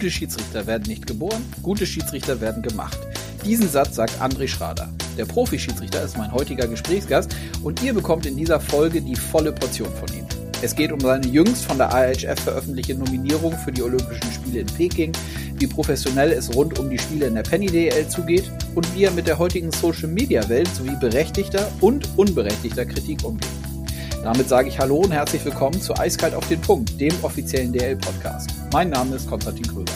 Gute Schiedsrichter werden nicht geboren, gute Schiedsrichter werden gemacht. Diesen Satz sagt André Schrader. Der Profi-Schiedsrichter ist mein heutiger Gesprächsgast und ihr bekommt in dieser Folge die volle Portion von ihm. Es geht um seine jüngst von der IHF veröffentlichte Nominierung für die Olympischen Spiele in Peking, wie professionell es rund um die Spiele in der Penny DL zugeht und wie er mit der heutigen Social-Media-Welt sowie berechtigter und unberechtigter Kritik umgeht. Damit sage ich Hallo und herzlich willkommen zu Eiskalt auf den Punkt, dem offiziellen DL-Podcast. Mein Name ist Konstantin Kröger.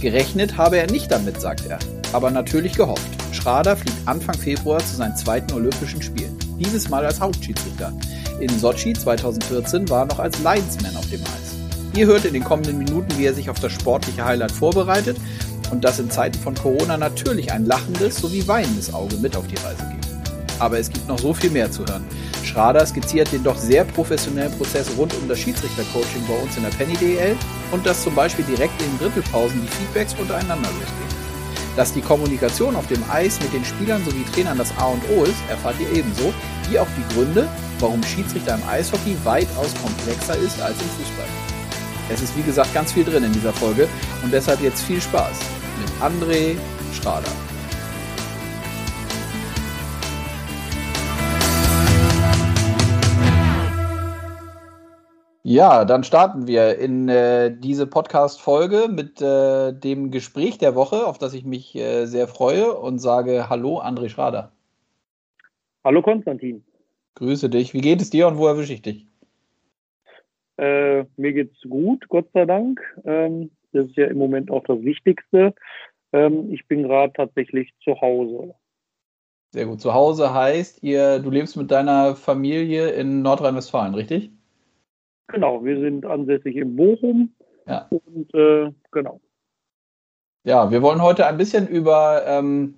Gerechnet habe er nicht damit, sagt er, aber natürlich gehofft. Schrader fliegt Anfang Februar zu seinen zweiten Olympischen Spielen. Dieses Mal als Hauptschiedsrichter. In Sochi 2014 war er noch als Linesman auf dem Eis. Ihr hört in den kommenden Minuten, wie er sich auf das sportliche Highlight vorbereitet und dass in Zeiten von Corona natürlich ein lachendes sowie weinendes Auge mit auf die Reise geht. Aber es gibt noch so viel mehr zu hören. Schrader skizziert den doch sehr professionellen Prozess rund um das Schiedsrichtercoaching bei uns in der Penny DL und dass zum Beispiel direkt in den Drittelpausen die Feedbacks untereinander losgehen. Dass die Kommunikation auf dem Eis mit den Spielern sowie Trainern das A und O ist, erfahrt ihr ebenso, wie auch die Gründe, warum Schiedsrichter im Eishockey weitaus komplexer ist als im Fußball. Es ist wie gesagt ganz viel drin in dieser Folge und deshalb jetzt viel Spaß mit André Schrader. Ja, dann starten wir in äh, diese Podcast-Folge mit äh, dem Gespräch der Woche, auf das ich mich äh, sehr freue und sage Hallo, André Schrader. Hallo, Konstantin. Grüße dich. Wie geht es dir und wo erwische ich dich? Äh, mir geht's gut, Gott sei Dank. Ähm, das ist ja im Moment auch das Wichtigste. Ähm, ich bin gerade tatsächlich zu Hause. Sehr gut. Zu Hause heißt, ihr, du lebst mit deiner Familie in Nordrhein-Westfalen, richtig? Genau, wir sind ansässig in Bochum. Ja. Und äh, genau. Ja, wir wollen heute ein bisschen über ähm,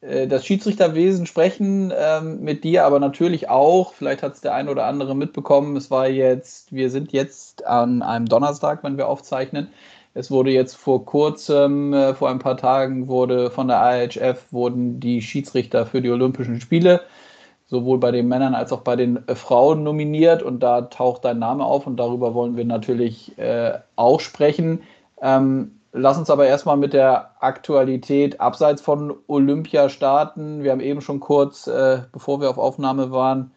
äh, das Schiedsrichterwesen sprechen ähm, mit dir, aber natürlich auch, vielleicht hat es der ein oder andere mitbekommen, es war jetzt, wir sind jetzt an einem Donnerstag, wenn wir aufzeichnen. Es wurde jetzt vor kurzem, äh, vor ein paar Tagen, wurde von der IHF wurden die Schiedsrichter für die Olympischen Spiele sowohl bei den Männern als auch bei den äh, Frauen nominiert und da taucht dein Name auf und darüber wollen wir natürlich äh, auch sprechen. Ähm, lass uns aber erstmal mit der Aktualität abseits von Olympia starten. Wir haben eben schon kurz, äh, bevor wir auf Aufnahme waren,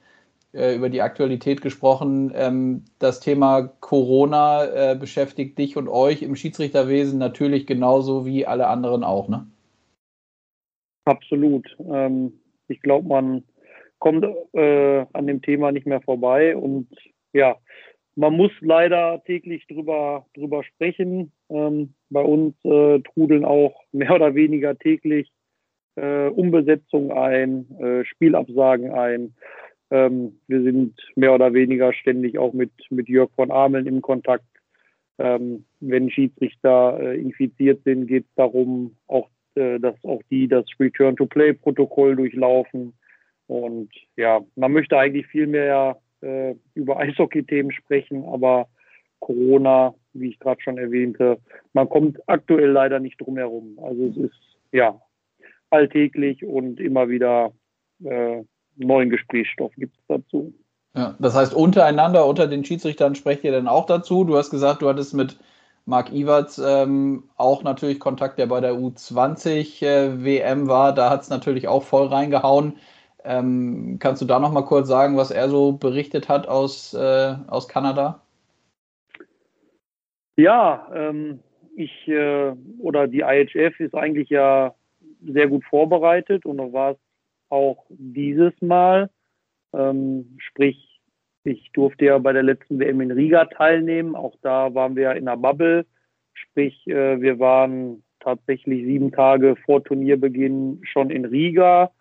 äh, über die Aktualität gesprochen. Ähm, das Thema Corona äh, beschäftigt dich und euch im Schiedsrichterwesen natürlich genauso wie alle anderen auch, ne? Absolut. Ähm, ich glaube, man kommt äh, an dem Thema nicht mehr vorbei. Und ja, man muss leider täglich drüber, drüber sprechen. Ähm, bei uns äh, trudeln auch mehr oder weniger täglich äh, Umbesetzungen ein, äh, Spielabsagen ein. Ähm, wir sind mehr oder weniger ständig auch mit, mit Jörg von Ameln im Kontakt. Ähm, wenn Schiedsrichter äh, infiziert sind, geht es darum, auch, äh, dass auch die das Return-to-Play-Protokoll durchlaufen. Und ja, man möchte eigentlich viel mehr äh, über Eishockey-Themen sprechen, aber Corona, wie ich gerade schon erwähnte, man kommt aktuell leider nicht drum herum. Also es ist ja alltäglich und immer wieder äh, neuen Gesprächsstoff gibt es dazu. Ja, das heißt, untereinander, unter den Schiedsrichtern sprecht ihr dann auch dazu. Du hast gesagt, du hattest mit Marc Iwatz ähm, auch natürlich Kontakt, der bei der U20 äh, WM war. Da hat es natürlich auch voll reingehauen. Ähm, kannst du da noch mal kurz sagen, was er so berichtet hat aus, äh, aus Kanada? Ja, ähm, ich äh, oder die IHF ist eigentlich ja sehr gut vorbereitet und war es auch dieses Mal. Ähm, sprich, ich durfte ja bei der letzten WM in Riga teilnehmen. Auch da waren wir in der Bubble. Sprich, äh, wir waren tatsächlich sieben Tage vor Turnierbeginn schon in Riga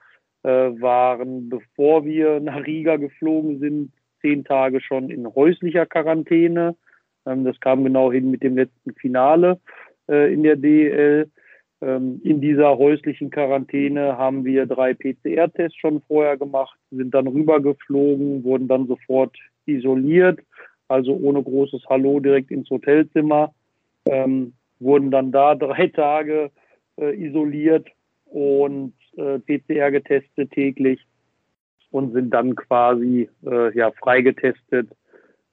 waren, bevor wir nach Riga geflogen sind, zehn Tage schon in häuslicher Quarantäne. Ähm, das kam genau hin mit dem letzten Finale äh, in der DEL. Ähm, in dieser häuslichen Quarantäne haben wir drei PCR-Tests schon vorher gemacht, sind dann rübergeflogen, wurden dann sofort isoliert, also ohne großes Hallo direkt ins Hotelzimmer, ähm, wurden dann da drei Tage äh, isoliert und äh, PCR getestet täglich und sind dann quasi äh, ja freigetestet.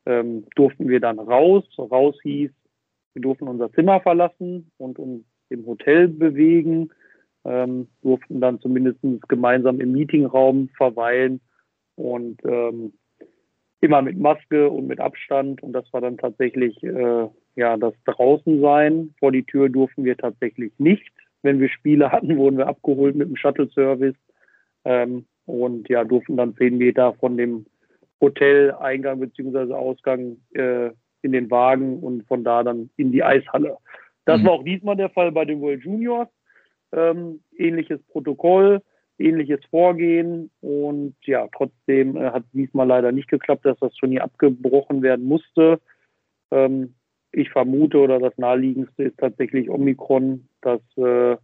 Ähm, durften wir dann raus. Raus hieß wir durften unser Zimmer verlassen und uns im Hotel bewegen, ähm, durften dann zumindest gemeinsam im Meetingraum verweilen und ähm, immer mit Maske und mit Abstand. Und das war dann tatsächlich äh, ja das Draußensein. Vor die Tür durften wir tatsächlich nicht. Wenn wir Spiele hatten, wurden wir abgeholt mit dem Shuttle-Service ähm, und ja durften dann zehn Meter von dem Hotel-Eingang bzw. Ausgang äh, in den Wagen und von da dann in die Eishalle. Das mhm. war auch diesmal der Fall bei den World Juniors. Ähm, ähnliches Protokoll, ähnliches Vorgehen und ja, trotzdem äh, hat diesmal leider nicht geklappt, dass das Turnier abgebrochen werden musste. Ähm, ich vermute oder das naheliegendste ist tatsächlich Omikron, dass äh,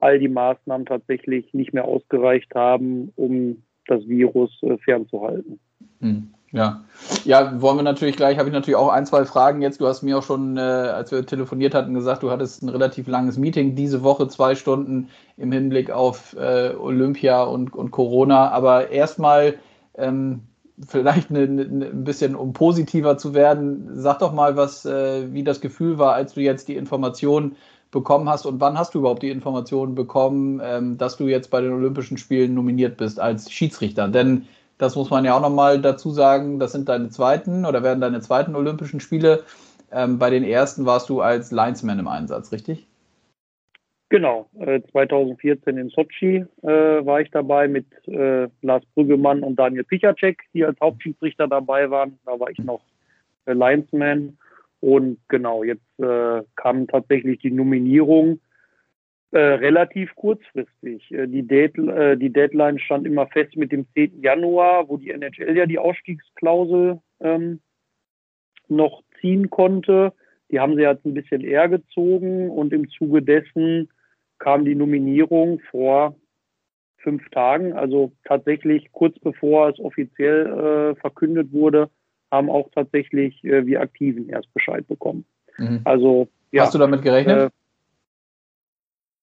all die Maßnahmen tatsächlich nicht mehr ausgereicht haben, um das Virus äh, fernzuhalten. Hm. Ja. ja, wollen wir natürlich gleich, habe ich natürlich auch ein, zwei Fragen jetzt. Du hast mir auch schon, äh, als wir telefoniert hatten, gesagt, du hattest ein relativ langes Meeting diese Woche, zwei Stunden im Hinblick auf äh, Olympia und, und Corona. Aber erstmal ähm, vielleicht eine, eine, ein bisschen, um positiver zu werden, sag doch mal, was, äh, wie das Gefühl war, als du jetzt die Information bekommen hast und wann hast du überhaupt die Information bekommen, ähm, dass du jetzt bei den Olympischen Spielen nominiert bist als Schiedsrichter? Denn das muss man ja auch nochmal dazu sagen. Das sind deine zweiten oder werden deine zweiten Olympischen Spiele. Ähm, bei den ersten warst du als Linesman im Einsatz, richtig? Genau, äh, 2014 in Sochi äh, war ich dabei mit äh, Lars Brüggemann und Daniel Pichacek, die als Hauptschiedsrichter dabei waren. Da war ich noch äh, Linesman. Und genau, jetzt äh, kam tatsächlich die Nominierung äh, relativ kurzfristig. Äh, die, Date, äh, die, Deadline stand immer fest mit dem 10. Januar, wo die NHL ja die Ausstiegsklausel ähm, noch ziehen konnte. Die haben sie jetzt ein bisschen eher gezogen und im Zuge dessen kam die Nominierung vor fünf Tagen, also tatsächlich kurz bevor es offiziell äh, verkündet wurde, haben auch tatsächlich äh, wir Aktiven erst Bescheid bekommen. Mhm. Also ja, Hast du damit gerechnet?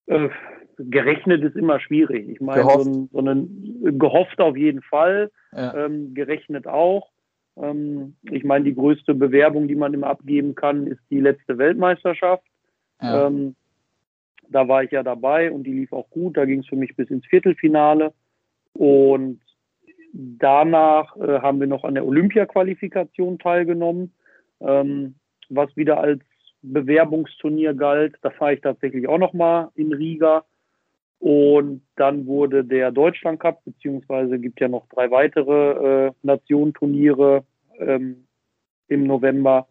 Äh, äh, gerechnet ist immer schwierig. Ich meine, gehofft. So, so einen, gehofft auf jeden Fall, ja. ähm, gerechnet auch. Ähm, ich meine, die größte Bewerbung, die man immer abgeben kann, ist die letzte Weltmeisterschaft. Ja. Ähm, da war ich ja dabei und die lief auch gut. Da ging es für mich bis ins Viertelfinale. Und danach äh, haben wir noch an der Olympia-Qualifikation teilgenommen, ähm, was wieder als Bewerbungsturnier galt. Da fahre ich tatsächlich auch nochmal in Riga. Und dann wurde der Deutschland Cup, beziehungsweise gibt ja noch drei weitere äh, Nationenturniere ähm, im November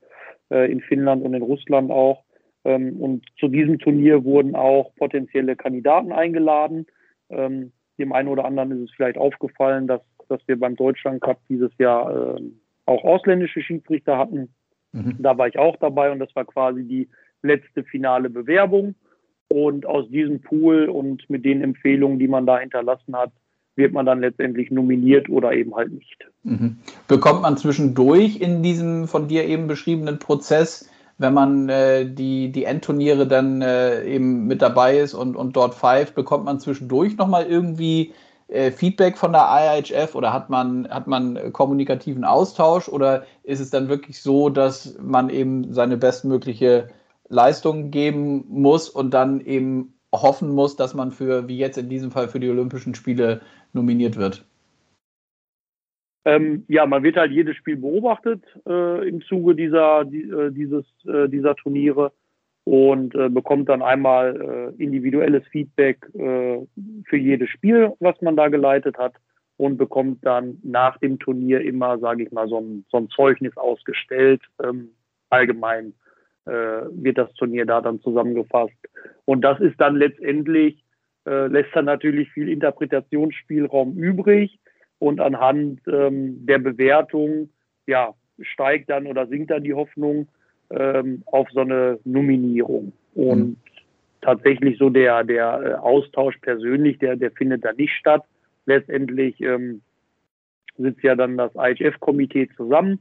äh, in Finnland und in Russland auch. Ähm, und zu diesem Turnier wurden auch potenzielle Kandidaten eingeladen. Ähm, dem einen oder anderen ist es vielleicht aufgefallen, dass, dass wir beim Deutschland Cup dieses Jahr äh, auch ausländische Schiedsrichter hatten. Mhm. Da war ich auch dabei und das war quasi die letzte finale Bewerbung. Und aus diesem Pool und mit den Empfehlungen, die man da hinterlassen hat, wird man dann letztendlich nominiert oder eben halt nicht. Mhm. Bekommt man zwischendurch in diesem von dir eben beschriebenen Prozess, wenn man äh, die, die Endturniere dann äh, eben mit dabei ist und, und dort pfeift, bekommt man zwischendurch nochmal irgendwie Feedback von der IHF oder hat man, hat man kommunikativen Austausch oder ist es dann wirklich so, dass man eben seine bestmögliche Leistung geben muss und dann eben hoffen muss, dass man für, wie jetzt in diesem Fall, für die Olympischen Spiele nominiert wird? Ähm, ja, man wird halt jedes Spiel beobachtet äh, im Zuge dieser, die, äh, dieses, äh, dieser Turniere und äh, bekommt dann einmal äh, individuelles Feedback äh, für jedes Spiel, was man da geleitet hat und bekommt dann nach dem Turnier immer, sage ich mal, so ein, so ein Zeugnis ausgestellt. Ähm, allgemein äh, wird das Turnier da dann zusammengefasst. Und das ist dann letztendlich, äh, lässt dann natürlich viel Interpretationsspielraum übrig und anhand ähm, der Bewertung, ja, steigt dann oder sinkt dann die Hoffnung, ähm, auf so eine Nominierung. Und mhm. tatsächlich so der, der äh, Austausch persönlich, der, der findet da nicht statt. Letztendlich ähm, sitzt ja dann das IHF-Komitee zusammen.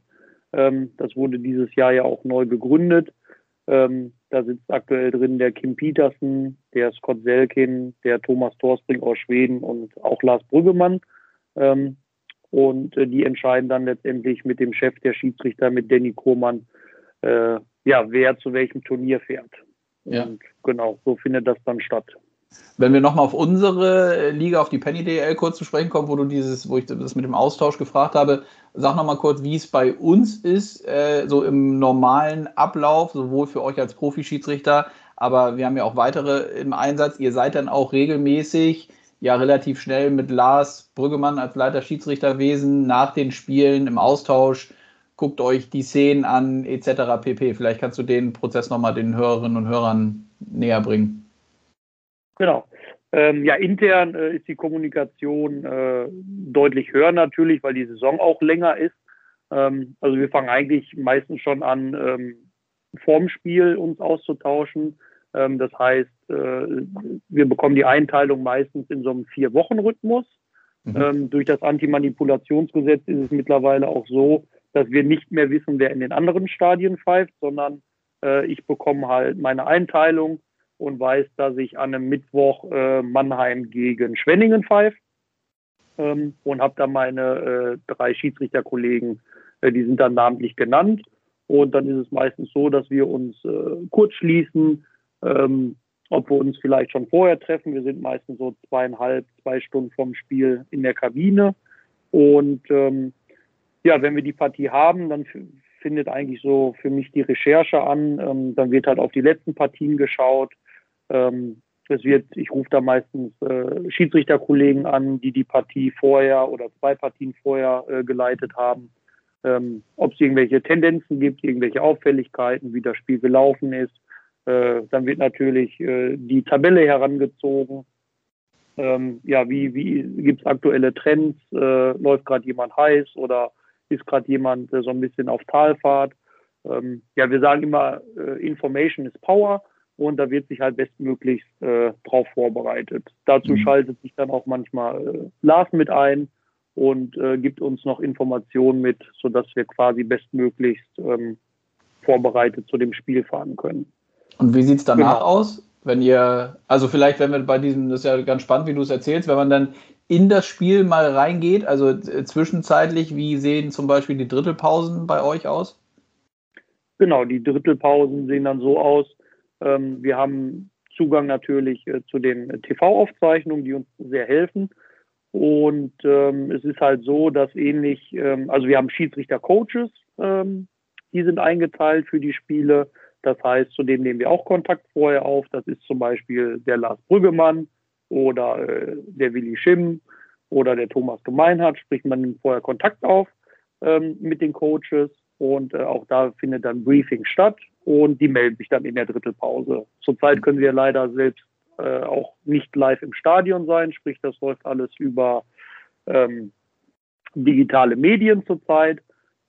Ähm, das wurde dieses Jahr ja auch neu gegründet. Ähm, da sitzt aktuell drin der Kim Petersen, der Scott Selkin, der Thomas Torsbring aus Schweden und auch Lars Brüggemann. Ähm, und äh, die entscheiden dann letztendlich mit dem Chef der Schiedsrichter, mit Danny Kohmann, äh, ja, wer zu welchem Turnier fährt. Ja. Und genau, so findet das dann statt. Wenn wir nochmal auf unsere Liga, auf die Penny DL kurz zu sprechen kommen, wo du dieses, wo ich das mit dem Austausch gefragt habe, sag nochmal kurz, wie es bei uns ist, äh, so im normalen Ablauf, sowohl für euch als Profi-Schiedsrichter, aber wir haben ja auch weitere im Einsatz. Ihr seid dann auch regelmäßig, ja relativ schnell mit Lars Brüggemann als Leiter Schiedsrichterwesen nach den Spielen im Austausch, guckt euch die Szenen an, etc. pp. Vielleicht kannst du den Prozess nochmal den Hörerinnen und Hörern näher bringen. Genau. Ähm, ja, intern äh, ist die Kommunikation äh, deutlich höher natürlich, weil die Saison auch länger ist. Ähm, also wir fangen eigentlich meistens schon an, ähm, vorm Spiel uns auszutauschen. Ähm, das heißt, äh, wir bekommen die Einteilung meistens in so einem Vier-Wochen-Rhythmus. Mhm. Ähm, durch das Antimanipulationsgesetz ist es mittlerweile auch so, dass wir nicht mehr wissen, wer in den anderen Stadien pfeift, sondern äh, ich bekomme halt meine Einteilung und weiß, dass ich an einem Mittwoch äh, Mannheim gegen Schwenningen pfeife ähm, und habe da meine äh, drei Schiedsrichterkollegen, äh, die sind dann namentlich genannt. Und dann ist es meistens so, dass wir uns äh, kurz schließen, ähm, ob wir uns vielleicht schon vorher treffen. Wir sind meistens so zweieinhalb, zwei Stunden vom Spiel in der Kabine. Und ähm, ja, wenn wir die Partie haben, dann findet eigentlich so für mich die Recherche an. Ähm, dann wird halt auf die letzten Partien geschaut. Ähm, es wird, ich rufe da meistens äh, Schiedsrichterkollegen an, die die Partie vorher oder zwei Partien vorher äh, geleitet haben. Ähm, ob es irgendwelche Tendenzen gibt, irgendwelche Auffälligkeiten, wie das Spiel gelaufen ist. Äh, dann wird natürlich äh, die Tabelle herangezogen. Ähm, ja, wie, wie gibt es aktuelle Trends? Äh, läuft gerade jemand heiß oder ist gerade jemand so ein bisschen auf Talfahrt? Ähm, ja, wir sagen immer, äh, Information is Power und da wird sich halt bestmöglichst äh, drauf vorbereitet. Dazu mhm. schaltet sich dann auch manchmal äh, Lars mit ein und äh, gibt uns noch Informationen mit, sodass wir quasi bestmöglichst ähm, vorbereitet zu dem Spiel fahren können. Und wie sieht es danach genau. aus? Wenn ihr, also vielleicht, wenn wir bei diesem, das ist ja ganz spannend, wie du es erzählst, wenn man dann in das Spiel mal reingeht, also äh, zwischenzeitlich, wie sehen zum Beispiel die Drittelpausen bei euch aus? Genau, die Drittelpausen sehen dann so aus, ähm, wir haben Zugang natürlich äh, zu den TV-Aufzeichnungen, die uns sehr helfen. Und ähm, es ist halt so, dass ähnlich, ähm, also wir haben Schiedsrichter-Coaches, ähm, die sind eingeteilt für die Spiele. Das heißt, zu denen nehmen wir auch Kontakt vorher auf. Das ist zum Beispiel der Lars Brüggemann oder äh, der Willi Schimm oder der Thomas Gemeinhardt, sprich man nimmt vorher Kontakt auf ähm, mit den Coaches und äh, auch da findet dann Briefing statt und die melden sich dann in der Drittelpause. Zurzeit können wir leider selbst äh, auch nicht live im Stadion sein, sprich das läuft alles über ähm, digitale Medien zurzeit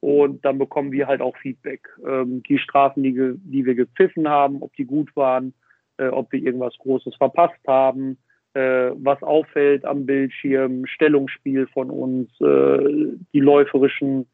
und dann bekommen wir halt auch Feedback. Ähm, die Strafen, die, die wir gepfiffen haben, ob die gut waren, äh, ob wir irgendwas Großes verpasst haben, äh, was auffällt am Bildschirm, Stellungsspiel von uns, äh, die läuferischen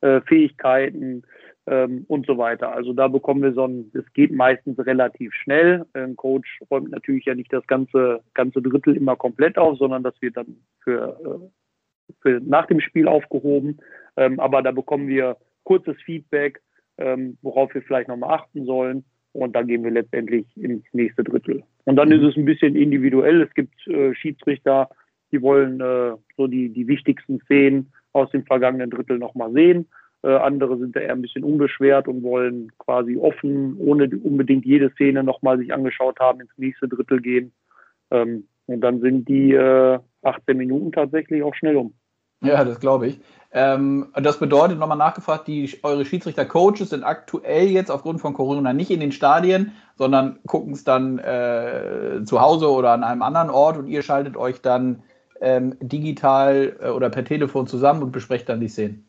äh, Fähigkeiten ähm, und so weiter. Also da bekommen wir so ein, es geht meistens relativ schnell. Ein Coach räumt natürlich ja nicht das ganze, ganze Drittel immer komplett auf, sondern das wird dann für, äh, für nach dem Spiel aufgehoben. Ähm, aber da bekommen wir kurzes Feedback, ähm, worauf wir vielleicht nochmal achten sollen. Und dann gehen wir letztendlich ins nächste Drittel. Und dann ist es ein bisschen individuell. Es gibt äh, Schiedsrichter, die wollen äh, so die, die wichtigsten Szenen aus dem vergangenen Drittel nochmal sehen. Äh, andere sind da eher ein bisschen unbeschwert und wollen quasi offen, ohne unbedingt jede Szene nochmal sich angeschaut haben, ins nächste Drittel gehen. Ähm, und dann sind die äh, 18 Minuten tatsächlich auch schnell um. Ja, das glaube ich. Ähm, das bedeutet, nochmal nachgefragt, die, eure Schiedsrichter-Coaches sind aktuell jetzt aufgrund von Corona nicht in den Stadien, sondern gucken es dann äh, zu Hause oder an einem anderen Ort und ihr schaltet euch dann ähm, digital äh, oder per Telefon zusammen und besprecht dann die Szenen.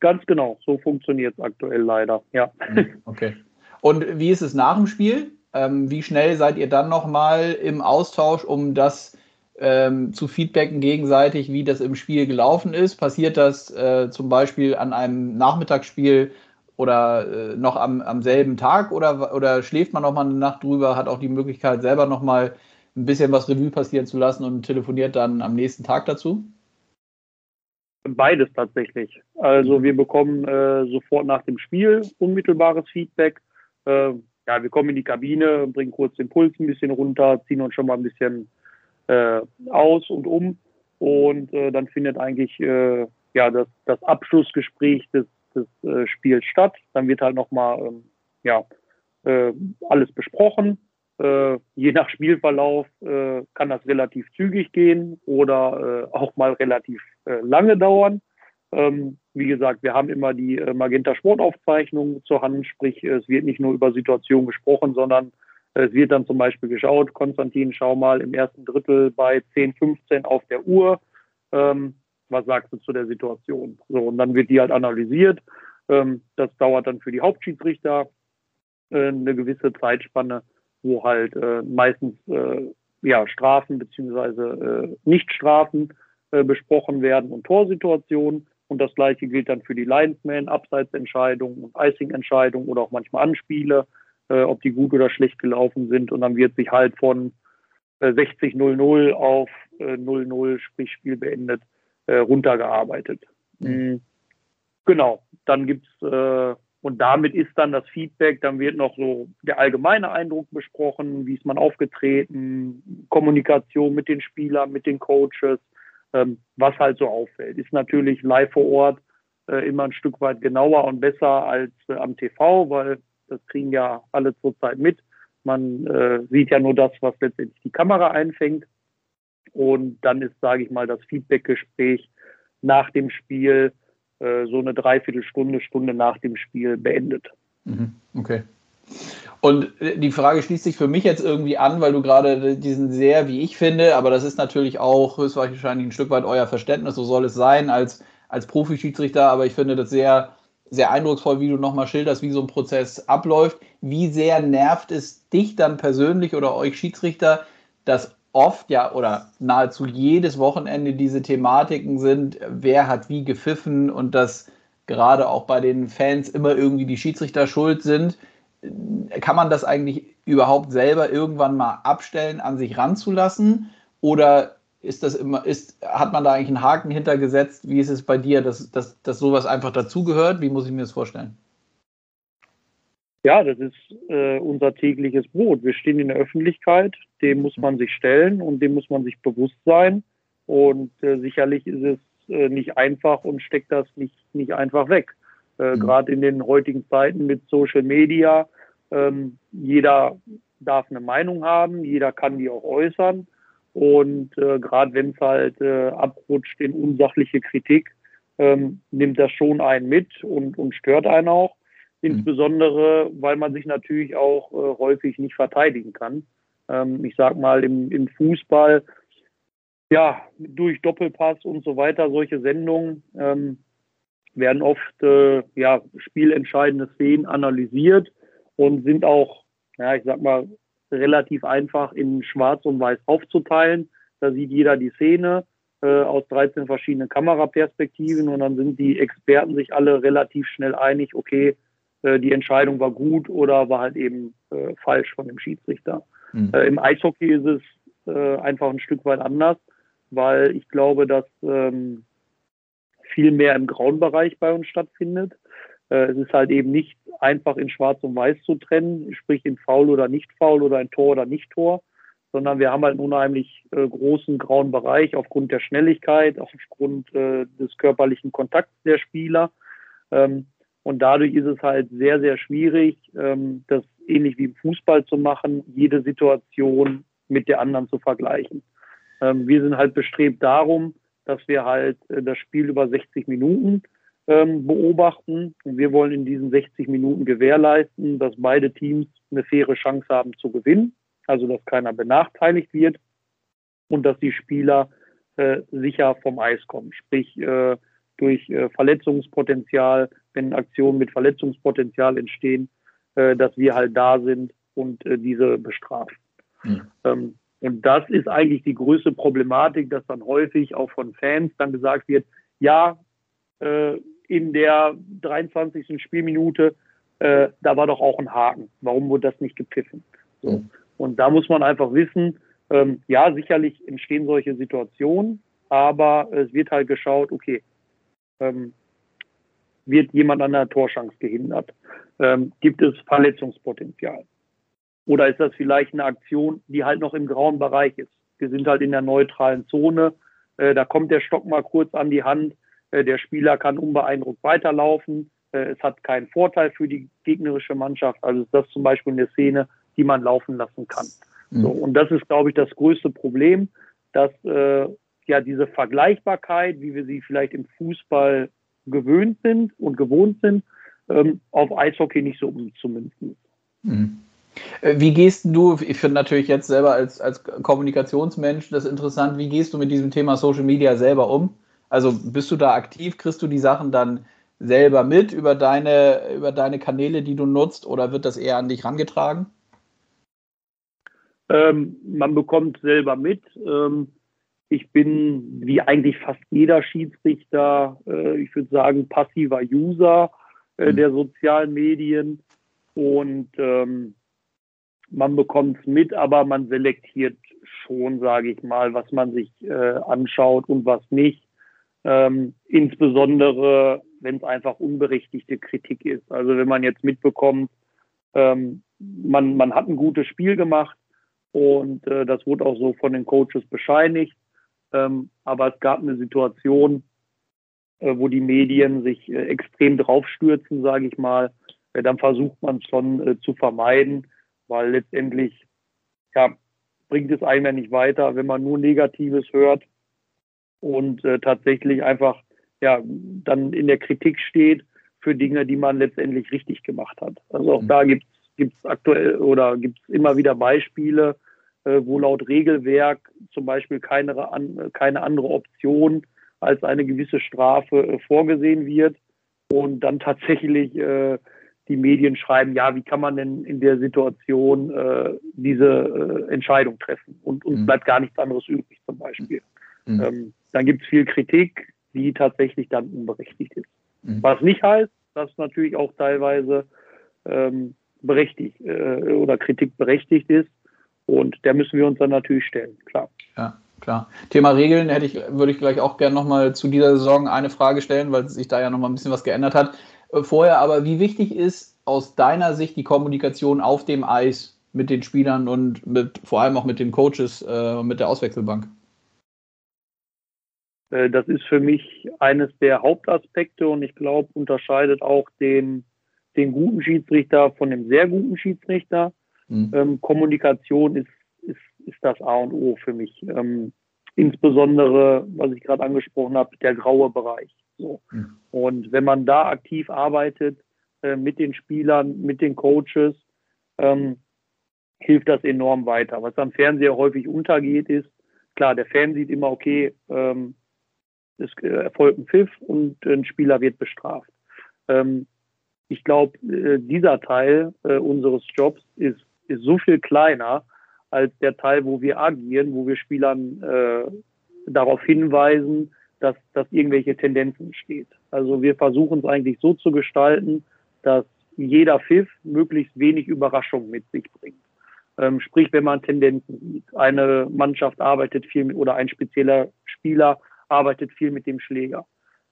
Ganz genau, so funktioniert es aktuell leider, ja. Mhm, okay. Und wie ist es nach dem Spiel? Ähm, wie schnell seid ihr dann nochmal im Austausch, um das ähm, zu feedbacken gegenseitig, wie das im Spiel gelaufen ist? Passiert das äh, zum Beispiel an einem Nachmittagsspiel oder äh, noch am, am selben Tag oder, oder schläft man nochmal eine Nacht drüber, hat auch die Möglichkeit, selber nochmal ein bisschen was Revue passieren zu lassen und telefoniert dann am nächsten Tag dazu? Beides tatsächlich. Also wir bekommen äh, sofort nach dem Spiel unmittelbares Feedback. Äh, ja, wir kommen in die Kabine, bringen kurz den Puls ein bisschen runter, ziehen uns schon mal ein bisschen äh, aus und um und äh, dann findet eigentlich äh, ja das, das Abschlussgespräch des, des äh, Spiels statt. Dann wird halt nochmal ähm, ja äh, alles besprochen. Äh, je nach Spielverlauf äh, kann das relativ zügig gehen oder äh, auch mal relativ äh, lange dauern. Ähm, wie gesagt, wir haben immer die äh, Magenta Sportaufzeichnung zur Hand, sprich es wird nicht nur über Situationen gesprochen, sondern es wird dann zum Beispiel geschaut, Konstantin, schau mal im ersten Drittel bei 10, 15 auf der Uhr. Ähm, was sagst du zu der Situation? So, und dann wird die halt analysiert. Ähm, das dauert dann für die Hauptschiedsrichter äh, eine gewisse Zeitspanne wo halt äh, meistens äh, ja, Strafen beziehungsweise äh, Nichtstrafen äh, besprochen werden und Torsituationen. Und das gleiche gilt dann für die Linesman, Abseitsentscheidungen und Icing-Entscheidungen oder auch manchmal Anspiele, äh, ob die gut oder schlecht gelaufen sind. Und dann wird sich halt von äh, 60-0-0 auf äh, 0-0, sprich Spiel beendet, äh, runtergearbeitet. Mhm. Genau, dann gibt's äh, und damit ist dann das Feedback, dann wird noch so der allgemeine Eindruck besprochen, wie ist man aufgetreten, Kommunikation mit den Spielern, mit den Coaches, ähm, was halt so auffällt. Ist natürlich live vor Ort äh, immer ein Stück weit genauer und besser als äh, am TV, weil das kriegen ja alle zurzeit mit. Man äh, sieht ja nur das, was letztendlich die Kamera einfängt. Und dann ist, sage ich mal, das Feedbackgespräch nach dem Spiel äh, so eine Dreiviertelstunde, Stunde nach dem Spiel beendet. Mhm. Okay. Und äh, die Frage schließt sich für mich jetzt irgendwie an, weil du gerade diesen sehr, wie ich finde, aber das ist natürlich auch höchstwahrscheinlich ein Stück weit euer Verständnis, so soll es sein als, als Profi-Schiedsrichter, aber ich finde das sehr, sehr eindrucksvoll, wie du nochmal schilderst, wie so ein Prozess abläuft. Wie sehr nervt es dich dann persönlich oder euch Schiedsrichter, dass oft ja oder nahezu jedes Wochenende diese Thematiken sind, wer hat wie gepfiffen und dass gerade auch bei den Fans immer irgendwie die Schiedsrichter schuld sind. Kann man das eigentlich überhaupt selber irgendwann mal abstellen, an sich ranzulassen? Oder ist das immer, ist, hat man da eigentlich einen Haken hintergesetzt? Wie ist es bei dir, dass, dass, dass sowas einfach dazugehört? Wie muss ich mir das vorstellen? Ja, das ist äh, unser tägliches Brot. Wir stehen in der Öffentlichkeit, dem muss man sich stellen und dem muss man sich bewusst sein. Und äh, sicherlich ist es äh, nicht einfach und steckt das nicht, nicht einfach weg. Äh, mhm. Gerade in den heutigen Zeiten mit Social Media, ähm, jeder darf eine Meinung haben, jeder kann die auch äußern. Und äh, gerade wenn es halt äh, abrutscht in unsachliche Kritik, ähm, nimmt das schon einen mit und, und stört einen auch. Mhm. Insbesondere, weil man sich natürlich auch äh, häufig nicht verteidigen kann. Ähm, ich sag mal, im, im Fußball, ja, durch Doppelpass und so weiter, solche Sendungen ähm, werden oft äh, ja, spielentscheidende Szenen analysiert und sind auch, ja, ich sag mal, relativ einfach in Schwarz und Weiß aufzuteilen. Da sieht jeder die Szene äh, aus 13 verschiedenen Kameraperspektiven und dann sind die Experten sich alle relativ schnell einig, okay, äh, die Entscheidung war gut oder war halt eben äh, falsch von dem Schiedsrichter. Mhm. Äh, Im Eishockey ist es äh, einfach ein Stück weit anders, weil ich glaube, dass ähm, viel mehr im grauen Bereich bei uns stattfindet. Äh, es ist halt eben nicht einfach in Schwarz und Weiß zu trennen, sprich in Foul oder nicht Foul oder ein Tor oder nicht Tor, sondern wir haben halt einen unheimlich äh, großen grauen Bereich aufgrund der Schnelligkeit, aufgrund äh, des körperlichen Kontakts der Spieler. Ähm, und dadurch ist es halt sehr, sehr schwierig, ähm, das ähnlich wie im Fußball zu machen, jede Situation mit der anderen zu vergleichen. Ähm, wir sind halt bestrebt darum, dass wir halt äh, das Spiel über 60 Minuten ähm, beobachten. Und wir wollen in diesen 60 Minuten gewährleisten, dass beide Teams eine faire Chance haben zu gewinnen, also dass keiner benachteiligt wird und dass die Spieler äh, sicher vom Eis kommen. Sprich, äh, durch äh, Verletzungspotenzial, wenn Aktionen mit Verletzungspotenzial entstehen, äh, dass wir halt da sind und äh, diese bestrafen. Mhm. Ähm, und das ist eigentlich die größte Problematik, dass dann häufig auch von Fans dann gesagt wird, ja, äh, in der 23. Spielminute, äh, da war doch auch ein Haken. Warum wurde das nicht gepfiffen? So. Mhm. Und da muss man einfach wissen, ähm, ja, sicherlich entstehen solche Situationen, aber es wird halt geschaut, okay, ähm, wird jemand an der Torschance gehindert? Ähm, gibt es Verletzungspotenzial? Oder ist das vielleicht eine Aktion, die halt noch im grauen Bereich ist? Wir sind halt in der neutralen Zone. Äh, da kommt der Stock mal kurz an die Hand. Äh, der Spieler kann unbeeindruckt weiterlaufen. Äh, es hat keinen Vorteil für die gegnerische Mannschaft. Also ist das zum Beispiel eine Szene, die man laufen lassen kann. Mhm. So, und das ist, glaube ich, das größte Problem, dass äh, ja diese Vergleichbarkeit, wie wir sie vielleicht im Fußball gewöhnt sind und gewohnt sind, ähm, auf Eishockey nicht so umzumünzen ist. Mhm. Äh, wie gehst du, ich finde natürlich jetzt selber als, als Kommunikationsmensch das interessant, wie gehst du mit diesem Thema Social Media selber um? Also bist du da aktiv, kriegst du die Sachen dann selber mit über deine, über deine Kanäle, die du nutzt, oder wird das eher an dich rangetragen? Ähm, man bekommt selber mit. Ähm, ich bin wie eigentlich fast jeder Schiedsrichter, äh, ich würde sagen, passiver User äh, mhm. der sozialen Medien und ähm, man bekommt es mit, aber man selektiert schon, sage ich mal, was man sich äh, anschaut und was nicht. Ähm, insbesondere, wenn es einfach unberechtigte Kritik ist. Also wenn man jetzt mitbekommt, ähm, man, man hat ein gutes Spiel gemacht und äh, das wurde auch so von den Coaches bescheinigt. Ähm, aber es gab eine Situation, äh, wo die Medien sich äh, extrem draufstürzen, sage ich mal. Äh, dann versucht man es schon äh, zu vermeiden, weil letztendlich ja, bringt es einem ja nicht weiter, wenn man nur Negatives hört und äh, tatsächlich einfach ja dann in der Kritik steht für Dinge, die man letztendlich richtig gemacht hat. Also auch mhm. da gibt es aktuell oder gibt es immer wieder Beispiele, äh, wo laut Regelwerk zum Beispiel keine, an, keine andere Option als eine gewisse Strafe äh, vorgesehen wird und dann tatsächlich äh, die Medien schreiben, ja, wie kann man denn in der Situation äh, diese äh, Entscheidung treffen? Und uns mhm. bleibt gar nichts anderes übrig zum Beispiel. Mhm. Ähm, dann gibt es viel Kritik, die tatsächlich dann unberechtigt ist. Mhm. Was nicht heißt, dass natürlich auch teilweise ähm, berechtigt äh, oder Kritik berechtigt ist. Und der müssen wir uns dann natürlich stellen, klar. Ja, klar. Thema Regeln hätte ich, würde ich gleich auch gerne nochmal zu dieser Saison eine Frage stellen, weil sich da ja nochmal ein bisschen was geändert hat. Äh, vorher aber, wie wichtig ist aus deiner Sicht die Kommunikation auf dem Eis mit den Spielern und mit, vor allem auch mit den Coaches, äh, mit der Auswechselbank? Äh, das ist für mich eines der Hauptaspekte und ich glaube, unterscheidet auch den, den guten Schiedsrichter von dem sehr guten Schiedsrichter. Mhm. Ähm, Kommunikation ist, ist, ist das A und O für mich. Ähm, insbesondere, was ich gerade angesprochen habe, der graue Bereich. So. Mhm. Und wenn man da aktiv arbeitet äh, mit den Spielern, mit den Coaches, ähm, hilft das enorm weiter. Was am Fernseher häufig untergeht, ist, klar, der Fan sieht immer, okay, ähm, es äh, erfolgt ein Pfiff und ein Spieler wird bestraft. Ähm, ich glaube, äh, dieser Teil äh, unseres Jobs ist ist so viel kleiner als der Teil, wo wir agieren, wo wir Spielern darauf hinweisen, dass, dass irgendwelche Tendenzen entstehen. Also wir versuchen es eigentlich so zu gestalten, dass jeder Pfiff möglichst wenig Überraschung mit sich bringt. Ähm, sprich, wenn man Tendenzen sieht, eine Mannschaft arbeitet viel mit, oder ein spezieller Spieler arbeitet viel mit dem Schläger.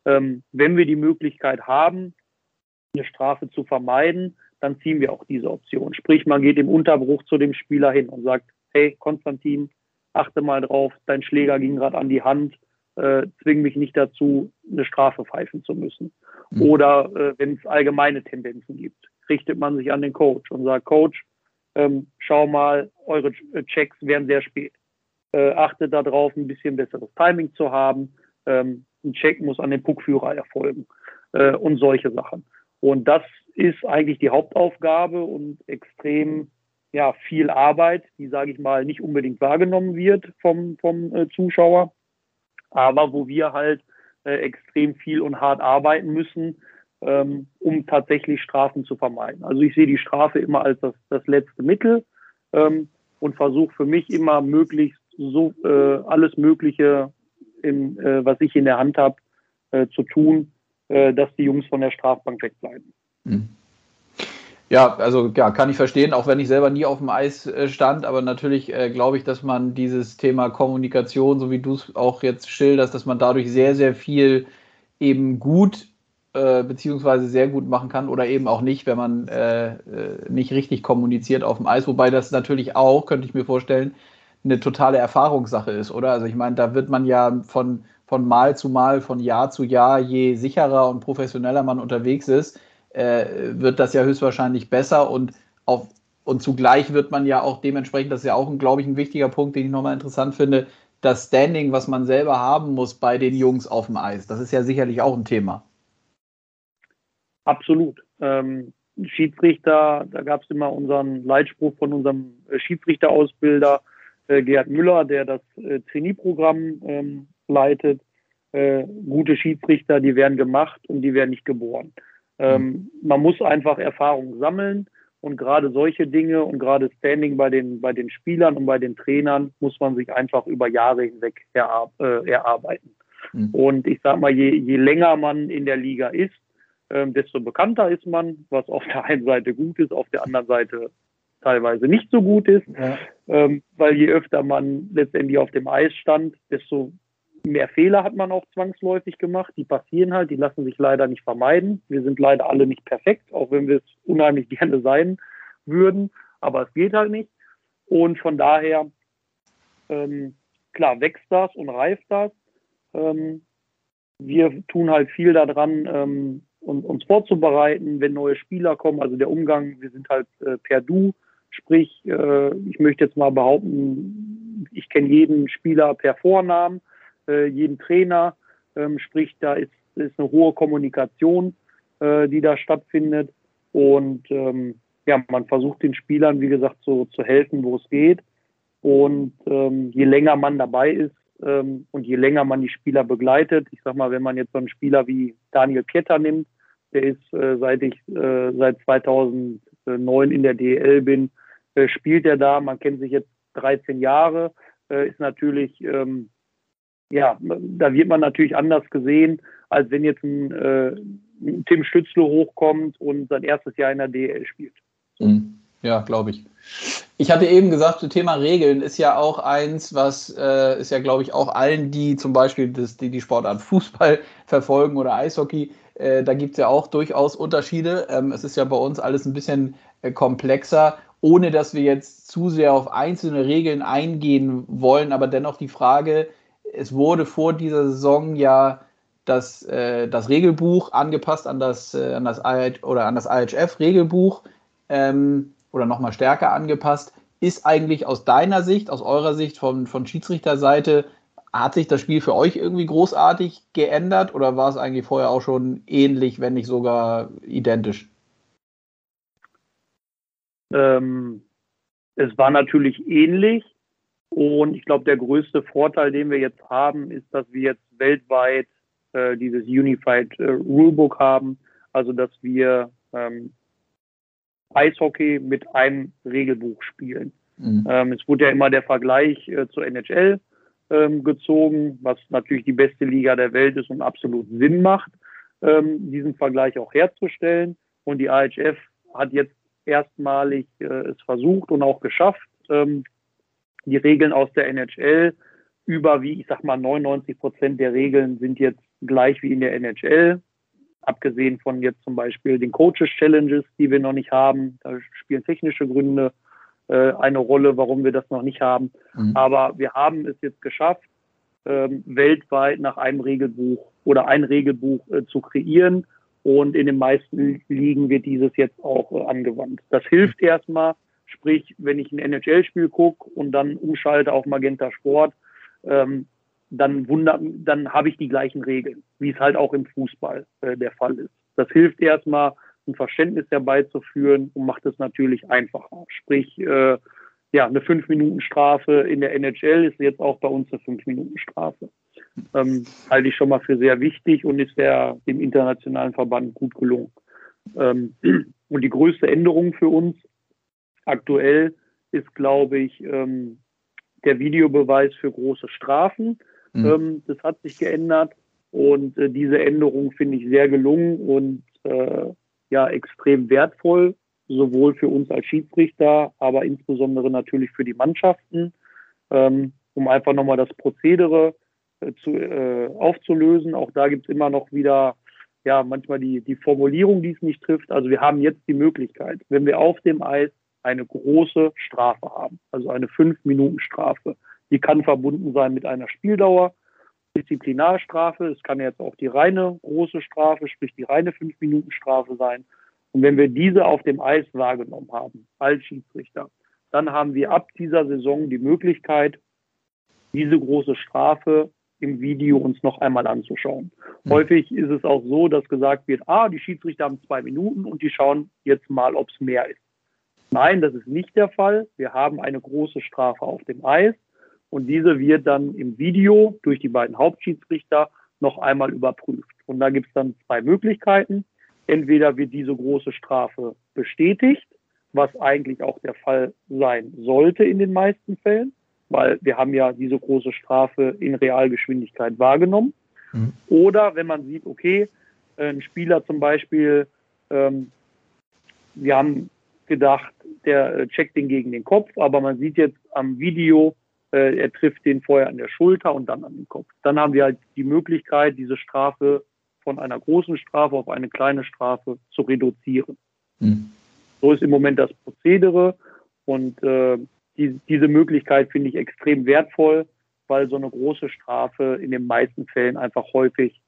Ähm, wenn wir die Möglichkeit haben, eine Strafe zu vermeiden, dann ziehen wir auch diese Option. Sprich, man geht im Unterbruch zu dem Spieler hin und sagt, hey Konstantin, achte mal drauf, dein Schläger ging gerade an die Hand, äh, zwing mich nicht dazu, eine Strafe pfeifen zu müssen. Mhm. Oder äh, wenn es allgemeine Tendenzen gibt, richtet man sich an den Coach und sagt, Coach, ähm, schau mal, eure Checks werden sehr spät. Äh, achtet darauf, ein bisschen besseres Timing zu haben. Ähm, ein Check muss an den Puckführer erfolgen äh, und solche Sachen. Und das ist eigentlich die Hauptaufgabe und extrem ja, viel Arbeit, die, sage ich mal, nicht unbedingt wahrgenommen wird vom, vom äh, Zuschauer, aber wo wir halt äh, extrem viel und hart arbeiten müssen, ähm, um tatsächlich Strafen zu vermeiden. Also ich sehe die Strafe immer als das, das letzte Mittel ähm, und versuche für mich immer möglichst so äh, alles Mögliche, in, äh, was ich in der Hand habe, äh, zu tun, äh, dass die Jungs von der Strafbank wegbleiben. Hm. Ja, also ja, kann ich verstehen, auch wenn ich selber nie auf dem Eis äh, stand, aber natürlich äh, glaube ich, dass man dieses Thema Kommunikation, so wie du es auch jetzt schilderst, dass man dadurch sehr, sehr viel eben gut beziehungsweise sehr gut machen kann oder eben auch nicht, wenn man äh, nicht richtig kommuniziert auf dem Eis. Wobei das natürlich auch, könnte ich mir vorstellen, eine totale Erfahrungssache ist, oder? Also ich meine, da wird man ja von, von Mal zu Mal, von Jahr zu Jahr, je sicherer und professioneller man unterwegs ist, äh, wird das ja höchstwahrscheinlich besser und auf und zugleich wird man ja auch dementsprechend, das ist ja auch, glaube ich, ein wichtiger Punkt, den ich nochmal interessant finde, das Standing, was man selber haben muss bei den Jungs auf dem Eis. Das ist ja sicherlich auch ein Thema. Absolut. Ähm, Schiedsrichter, da gab es immer unseren Leitspruch von unserem äh, Schiedsrichterausbilder äh, Gerhard Müller, der das äh, Trainee-Programm ähm, leitet. Äh, gute Schiedsrichter, die werden gemacht und die werden nicht geboren. Ähm, mhm. Man muss einfach Erfahrung sammeln und gerade solche Dinge und gerade Standing bei den, bei den Spielern und bei den Trainern muss man sich einfach über Jahre hinweg erar äh, erarbeiten. Mhm. Und ich sag mal, je, je länger man in der Liga ist, ähm, desto bekannter ist man, was auf der einen Seite gut ist, auf der anderen Seite teilweise nicht so gut ist, ja. Ähm, weil je öfter man letztendlich auf dem Eis stand, desto mehr Fehler hat man auch zwangsläufig gemacht. Die passieren halt, die lassen sich leider nicht vermeiden. Wir sind leider alle nicht perfekt, auch wenn wir es unheimlich gerne sein würden, aber es geht halt nicht. Und von daher, ähm, klar, wächst das und reift das. Ähm, wir tun halt viel daran, ähm, uns, vorzubereiten, wenn neue Spieler kommen. Also der Umgang, wir sind halt äh, per Du, sprich, äh, ich möchte jetzt mal behaupten, ich kenne jeden Spieler per Vornamen, äh, jeden Trainer, ähm, sprich, da ist, ist eine hohe Kommunikation, äh, die da stattfindet. Und ähm, ja, man versucht den Spielern, wie gesagt, so zu helfen, wo es geht. Und ähm, je länger man dabei ist, ähm, und je länger man die Spieler begleitet, ich sag mal, wenn man jetzt so einen Spieler wie Daniel Pieter nimmt, der ist, äh, seit ich äh, seit 2009 in der DL bin, äh, spielt er da. Man kennt sich jetzt 13 Jahre. Äh, ist natürlich, ähm, ja, da wird man natürlich anders gesehen, als wenn jetzt ein, äh, Tim Stützle hochkommt und sein erstes Jahr in der DL spielt. Mhm. Ja, glaube ich. Ich hatte eben gesagt, das Thema Regeln ist ja auch eins, was äh, ist ja, glaube ich, auch allen, die zum Beispiel das, die, die Sportart Fußball verfolgen oder Eishockey, äh, da gibt es ja auch durchaus Unterschiede. Ähm, es ist ja bei uns alles ein bisschen äh, komplexer, ohne dass wir jetzt zu sehr auf einzelne Regeln eingehen wollen. Aber dennoch die Frage, es wurde vor dieser Saison ja das, äh, das Regelbuch angepasst an das, äh, an das, IH, oder an das IHF-Regelbuch ähm, oder nochmal stärker angepasst. Ist eigentlich aus deiner Sicht, aus eurer Sicht von, von Schiedsrichterseite hat sich das Spiel für euch irgendwie großartig geändert oder war es eigentlich vorher auch schon ähnlich, wenn nicht sogar identisch? Ähm, es war natürlich ähnlich und ich glaube, der größte Vorteil, den wir jetzt haben, ist, dass wir jetzt weltweit äh, dieses Unified äh, Rulebook haben, also dass wir ähm, Eishockey mit einem Regelbuch spielen. Mhm. Ähm, es wurde ja immer der Vergleich äh, zur NHL ähm, gezogen, was natürlich die beste Liga der Welt ist und absolut Sinn macht, ähm, diesen Vergleich auch herzustellen. Und die AHF hat jetzt erstmalig äh, es versucht und auch geschafft, ähm, die Regeln aus der NHL über, wie ich sag mal, 99 Prozent der Regeln sind jetzt gleich wie in der NHL. Abgesehen von jetzt zum Beispiel den Coaches Challenges, die wir noch nicht haben. Da spielen technische Gründe äh, eine Rolle, warum wir das noch nicht haben. Mhm. Aber wir haben es jetzt geschafft, ähm, weltweit nach einem Regelbuch oder ein Regelbuch äh, zu kreieren. Und in den meisten Ligen wird dieses jetzt auch äh, angewandt. Das hilft erstmal, sprich, wenn ich ein NHL-Spiel gucke und dann umschalte auf Magenta Sport, ähm, dann wundert, dann habe ich die gleichen Regeln, wie es halt auch im Fußball äh, der Fall ist. Das hilft erstmal, ein Verständnis herbeizuführen und macht es natürlich einfacher. Sprich, äh, ja, eine 5-Minuten-Strafe in der NHL ist jetzt auch bei uns eine 5-Minuten-Strafe. Ähm, halte ich schon mal für sehr wichtig und ist der, dem internationalen Verband gut gelungen. Ähm, und die größte Änderung für uns aktuell ist, glaube ich, ähm, der Videobeweis für große Strafen. Mhm. Ähm, das hat sich geändert und äh, diese Änderung finde ich sehr gelungen und äh, ja extrem wertvoll, sowohl für uns als Schiedsrichter, aber insbesondere natürlich für die Mannschaften, ähm, um einfach nochmal das Prozedere zu, äh, aufzulösen. Auch da gibt es immer noch wieder ja manchmal die, die Formulierung, die es nicht trifft. Also wir haben jetzt die Möglichkeit, wenn wir auf dem Eis eine große Strafe haben, also eine fünf Minuten Strafe, die kann verbunden sein mit einer Spieldauer, Disziplinarstrafe. Es kann jetzt auch die reine große Strafe, sprich die reine fünf Minuten Strafe sein. Und wenn wir diese auf dem Eis wahrgenommen haben als Schiedsrichter, dann haben wir ab dieser Saison die Möglichkeit, diese große Strafe im Video uns noch einmal anzuschauen. Mhm. Häufig ist es auch so, dass gesagt wird, ah, die Schiedsrichter haben zwei Minuten und die schauen jetzt mal, ob es mehr ist. Nein, das ist nicht der Fall. Wir haben eine große Strafe auf dem Eis und diese wird dann im Video durch die beiden Hauptschiedsrichter noch einmal überprüft. Und da gibt es dann zwei Möglichkeiten. Entweder wird diese große Strafe bestätigt, was eigentlich auch der Fall sein sollte in den meisten Fällen weil wir haben ja diese große Strafe in Realgeschwindigkeit wahrgenommen. Mhm. Oder wenn man sieht, okay, ein Spieler zum Beispiel, ähm, wir haben gedacht, der äh, checkt den gegen den Kopf, aber man sieht jetzt am Video, äh, er trifft den vorher an der Schulter und dann an den Kopf. Dann haben wir halt die Möglichkeit, diese Strafe von einer großen Strafe auf eine kleine Strafe zu reduzieren. Mhm. So ist im Moment das Prozedere und äh, die, diese Möglichkeit finde ich extrem wertvoll, weil so eine große Strafe in den meisten Fällen einfach häufig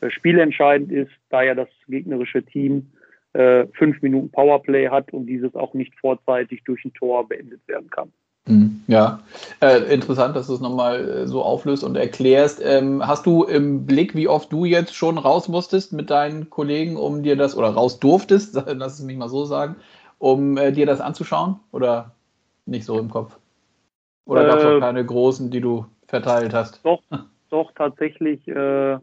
äh, spielentscheidend ist, da ja das gegnerische Team äh, fünf Minuten Powerplay hat und dieses auch nicht vorzeitig durch ein Tor beendet werden kann. Mhm, ja, äh, interessant, dass du es nochmal äh, so auflöst und erklärst. Ähm, hast du im Blick, wie oft du jetzt schon raus musstest mit deinen Kollegen, um dir das, oder raus durftest, lass es mich mal so sagen, um äh, dir das anzuschauen? Oder nicht so im Kopf? Oder gab es äh, auch keine großen, die du verteilt hast? Doch, doch tatsächlich. Äh,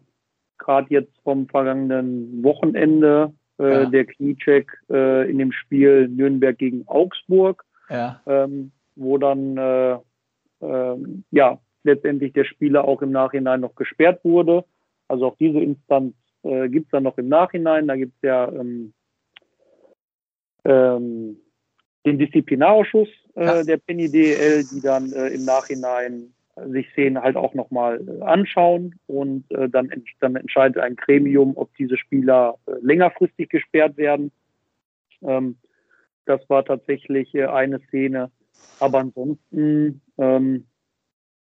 Gerade jetzt vom vergangenen Wochenende äh, ja. der Kniecheck äh, in dem Spiel Nürnberg gegen Augsburg, ja. ähm, wo dann äh, ähm, ja letztendlich der Spieler auch im Nachhinein noch gesperrt wurde. Also auch diese Instanz äh, gibt es dann noch im Nachhinein. Da gibt es ja ähm, ähm, den Disziplinarausschuss äh, der Penny DL, die dann äh, im Nachhinein sich Szenen halt auch nochmal äh, anschauen und äh, dann, dann entscheidet ein Gremium, ob diese Spieler äh, längerfristig gesperrt werden. Ähm, das war tatsächlich äh, eine Szene. Aber ansonsten, ähm,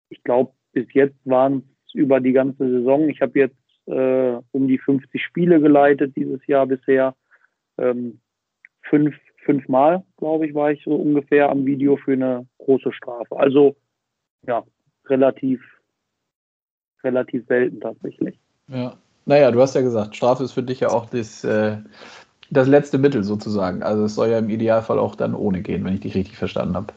ich glaube, bis jetzt waren es über die ganze Saison. Ich habe jetzt äh, um die 50 Spiele geleitet dieses Jahr bisher. Ähm, fünf fünfmal, glaube ich, war ich so ungefähr am Video für eine große Strafe. Also ja, relativ, relativ selten tatsächlich. Ja. Naja, du hast ja gesagt, Strafe ist für dich ja auch das, äh, das letzte Mittel sozusagen. Also es soll ja im Idealfall auch dann ohne gehen, wenn ich dich richtig verstanden habe.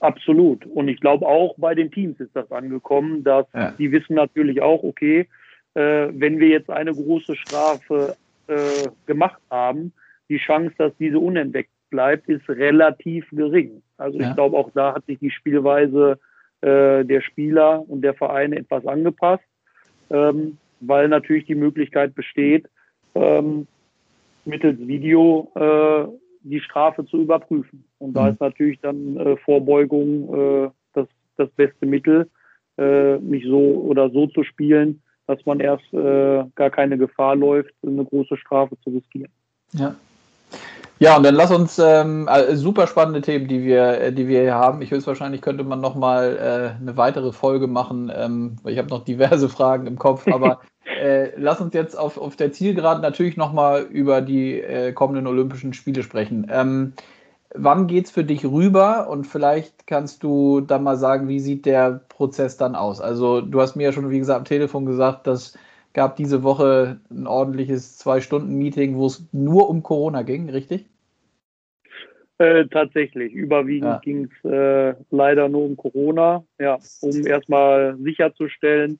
Absolut. Und ich glaube auch bei den Teams ist das angekommen, dass ja. die wissen natürlich auch, okay, äh, wenn wir jetzt eine große Strafe äh, gemacht haben, die Chance, dass diese unentdeckt bleibt, ist relativ gering. Also ja. ich glaube, auch da hat sich die Spielweise äh, der Spieler und der Vereine etwas angepasst, ähm, weil natürlich die Möglichkeit besteht, ähm, mittels Video äh, die Strafe zu überprüfen. Und da mhm. ist natürlich dann äh, Vorbeugung äh, das, das beste Mittel, äh, nicht so oder so zu spielen, dass man erst äh, gar keine Gefahr läuft, eine große Strafe zu riskieren. Ja, ja, und dann lass uns ähm, äh, super spannende Themen, die wir, äh, die wir hier haben. Ich höchstwahrscheinlich könnte man noch mal äh, eine weitere Folge machen. Ähm, ich habe noch diverse Fragen im Kopf, aber äh, lass uns jetzt auf, auf der Zielgeraden natürlich noch mal über die äh, kommenden Olympischen Spiele sprechen. Ähm, wann geht's für dich rüber? Und vielleicht kannst du dann mal sagen, wie sieht der Prozess dann aus? Also du hast mir ja schon, wie gesagt, am Telefon gesagt, dass gab diese Woche ein ordentliches Zwei-Stunden-Meeting, wo es nur um Corona ging, richtig? Äh, tatsächlich. Überwiegend ja. ging es äh, leider nur um Corona, ja, um erstmal sicherzustellen,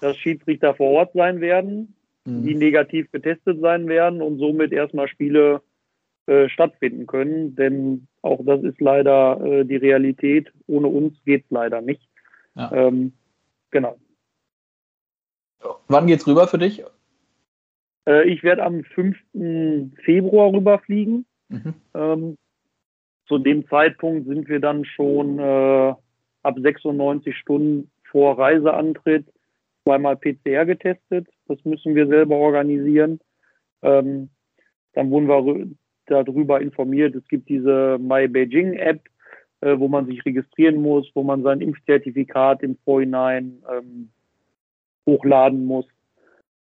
dass Schiedsrichter vor Ort sein werden, mhm. die negativ getestet sein werden und somit erstmal Spiele äh, stattfinden können. Denn auch das ist leider äh, die Realität. Ohne uns geht es leider nicht. Ja. Ähm, genau. Wann geht's rüber für dich? Äh, ich werde am 5. Februar rüberfliegen. Mhm. Ähm, zu dem Zeitpunkt sind wir dann schon äh, ab 96 Stunden vor Reiseantritt zweimal PCR getestet. Das müssen wir selber organisieren. Ähm, dann wurden wir darüber informiert, es gibt diese My Beijing App, äh, wo man sich registrieren muss, wo man sein Impfzertifikat im Vorhinein ähm, hochladen muss,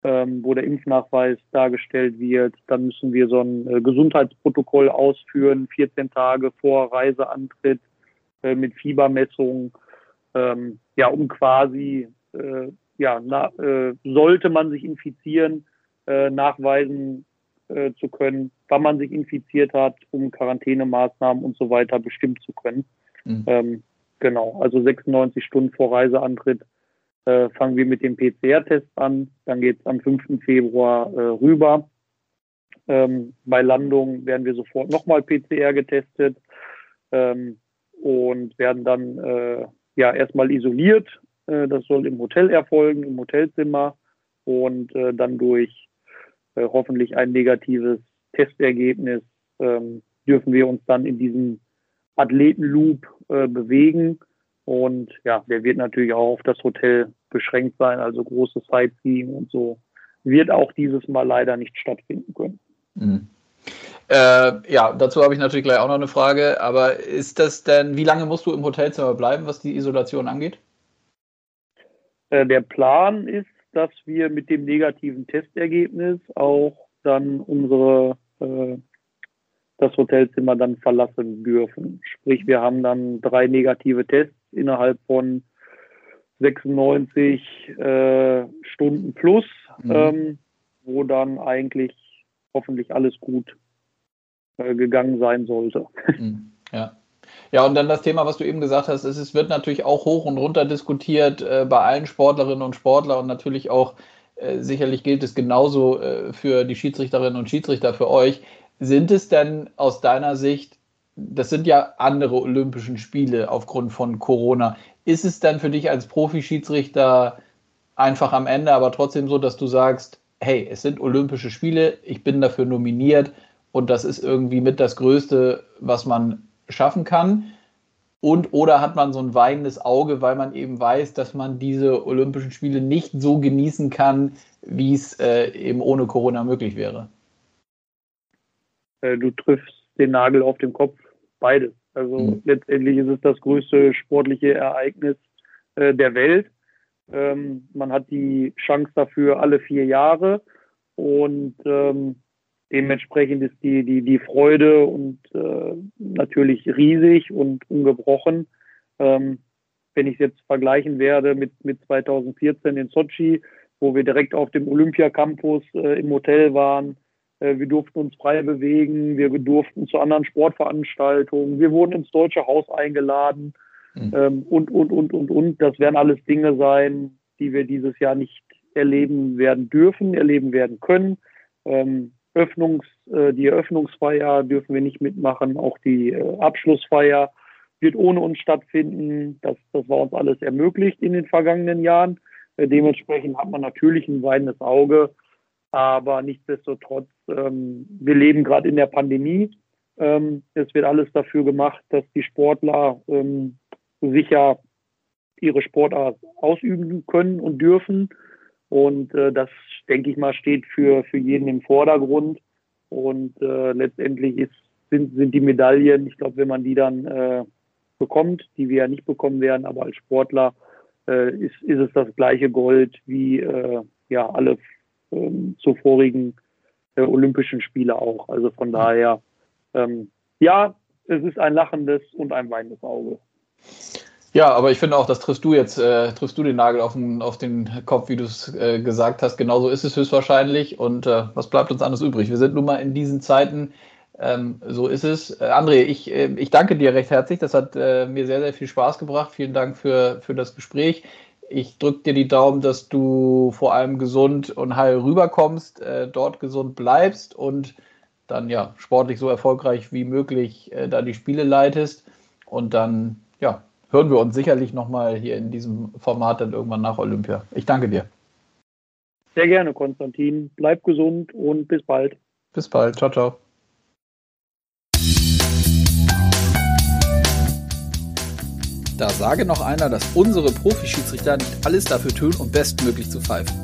ähm, wo der Impfnachweis dargestellt wird. Dann müssen wir so ein äh, Gesundheitsprotokoll ausführen, 14 Tage vor Reiseantritt äh, mit Fiebermessung, ähm, ja, um quasi, äh, ja, na, äh, sollte man sich infizieren, äh, nachweisen äh, zu können, wann man sich infiziert hat, um Quarantänemaßnahmen und so weiter bestimmen zu können. Mhm. Ähm, genau, also 96 Stunden vor Reiseantritt äh, fangen wir mit dem PCR-Test an. Dann geht es am 5. Februar äh, rüber. Ähm, bei Landung werden wir sofort nochmal PCR getestet ähm, und werden dann äh, ja erstmal isoliert. Äh, das soll im Hotel erfolgen, im Hotelzimmer und äh, dann durch äh, hoffentlich ein negatives Testergebnis ähm, dürfen wir uns dann in diesem Athletenloop bewegen. Und ja, der wird natürlich auch auf das Hotel beschränkt sein, also großes Sightseeing und so wird auch dieses Mal leider nicht stattfinden können. Mhm. Äh, ja, dazu habe ich natürlich gleich auch noch eine Frage. Aber ist das denn, wie lange musst du im Hotelzimmer bleiben, was die Isolation angeht? Äh, der Plan ist, dass wir mit dem negativen Testergebnis auch dann unsere äh, das Hotelzimmer dann verlassen dürfen. Sprich, wir haben dann drei negative Tests innerhalb von 96 äh, Stunden plus, mhm. ähm, wo dann eigentlich hoffentlich alles gut äh, gegangen sein sollte. Mhm. Ja. Ja, und dann das Thema, was du eben gesagt hast, es wird natürlich auch hoch und runter diskutiert äh, bei allen Sportlerinnen und Sportlern und natürlich auch, äh, sicherlich gilt es genauso äh, für die Schiedsrichterinnen und Schiedsrichter für euch. Sind es denn aus deiner Sicht, das sind ja andere Olympischen Spiele aufgrund von Corona, ist es dann für dich als Profi-Schiedsrichter einfach am Ende aber trotzdem so, dass du sagst, hey, es sind Olympische Spiele, ich bin dafür nominiert und das ist irgendwie mit das Größte, was man schaffen kann? Und oder hat man so ein weinendes Auge, weil man eben weiß, dass man diese Olympischen Spiele nicht so genießen kann, wie es äh, eben ohne Corona möglich wäre? Äh, du triffst den Nagel auf den Kopf, beides. Also mhm. letztendlich ist es das größte sportliche Ereignis äh, der Welt. Ähm, man hat die Chance dafür alle vier Jahre und ähm, Dementsprechend ist die, die, die Freude und äh, natürlich riesig und ungebrochen. Ähm, wenn ich es jetzt vergleichen werde mit, mit 2014 in Sochi, wo wir direkt auf dem Olympiacampus äh, im Hotel waren. Äh, wir durften uns frei bewegen, wir durften zu anderen Sportveranstaltungen, wir wurden ins Deutsche Haus eingeladen mhm. und, und, und, und, und. Das werden alles Dinge sein, die wir dieses Jahr nicht erleben werden dürfen, erleben werden können. Ähm, Öffnungs, äh, die Eröffnungsfeier dürfen wir nicht mitmachen, auch die äh, Abschlussfeier wird ohne uns stattfinden. Das, das war uns alles ermöglicht in den vergangenen Jahren. Dementsprechend hat man natürlich ein weinendes Auge, aber nichtsdestotrotz, ähm, wir leben gerade in der Pandemie. Ähm, es wird alles dafür gemacht, dass die Sportler ähm, sicher ihre Sportart ausüben können und dürfen. Und äh, das, denke ich mal, steht für, für jeden im Vordergrund. Und äh, letztendlich ist, sind, sind die Medaillen, ich glaube, wenn man die dann äh, bekommt, die wir ja nicht bekommen werden, aber als Sportler äh, ist, ist es das gleiche Gold wie äh, ja alle ähm, zuvorigen äh, Olympischen Spiele auch. Also von daher, ähm, ja, es ist ein lachendes und ein weinendes Auge. Ja, aber ich finde auch, das triffst du jetzt, äh, triffst du den Nagel auf den, auf den Kopf, wie du es äh, gesagt hast. Genauso ist es höchstwahrscheinlich. Und äh, was bleibt uns anderes übrig? Wir sind nun mal in diesen Zeiten, ähm, so ist es. Äh, André, ich, äh, ich danke dir recht herzlich. Das hat äh, mir sehr, sehr viel Spaß gebracht. Vielen Dank für, für das Gespräch. Ich drücke dir die Daumen, dass du vor allem gesund und heil rüberkommst, äh, dort gesund bleibst und dann ja sportlich so erfolgreich wie möglich äh, da die Spiele leitest. Und dann, ja, hören wir uns sicherlich nochmal hier in diesem Format dann irgendwann nach Olympia. Ich danke dir. Sehr gerne, Konstantin. Bleib gesund und bis bald. Bis bald. Ciao, ciao. Da sage noch einer, dass unsere Profischiedsrichter nicht alles dafür tun, um bestmöglich zu pfeifen.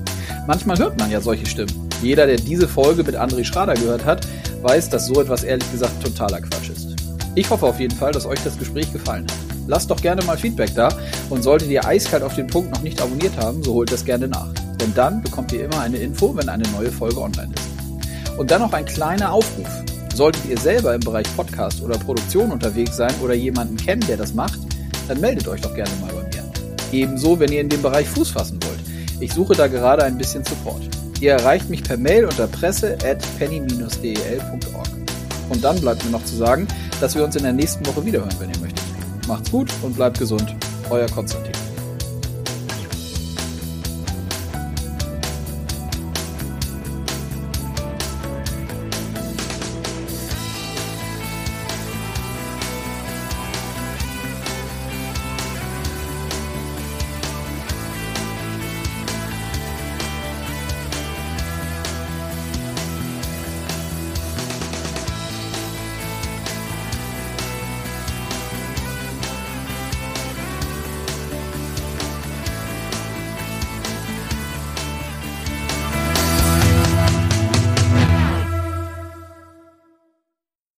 Manchmal hört man ja solche Stimmen. Jeder, der diese Folge mit André Schrader gehört hat, weiß, dass so etwas ehrlich gesagt totaler Quatsch ist. Ich hoffe auf jeden Fall, dass euch das Gespräch gefallen hat. Lasst doch gerne mal Feedback da und solltet ihr eiskalt auf den Punkt noch nicht abonniert haben, so holt das gerne nach. Denn dann bekommt ihr immer eine Info, wenn eine neue Folge online ist. Und dann noch ein kleiner Aufruf. Solltet ihr selber im Bereich Podcast oder Produktion unterwegs sein oder jemanden kennen, der das macht, dann meldet euch doch gerne mal bei mir. Ebenso, wenn ihr in dem Bereich Fuß fassen wollt. Ich suche da gerade ein bisschen Support. Ihr erreicht mich per Mail unter presse at penny-del.org. Und dann bleibt mir noch zu sagen, dass wir uns in der nächsten Woche wiederhören, wenn ihr möchtet. Macht's gut und bleibt gesund. Euer Konstantin.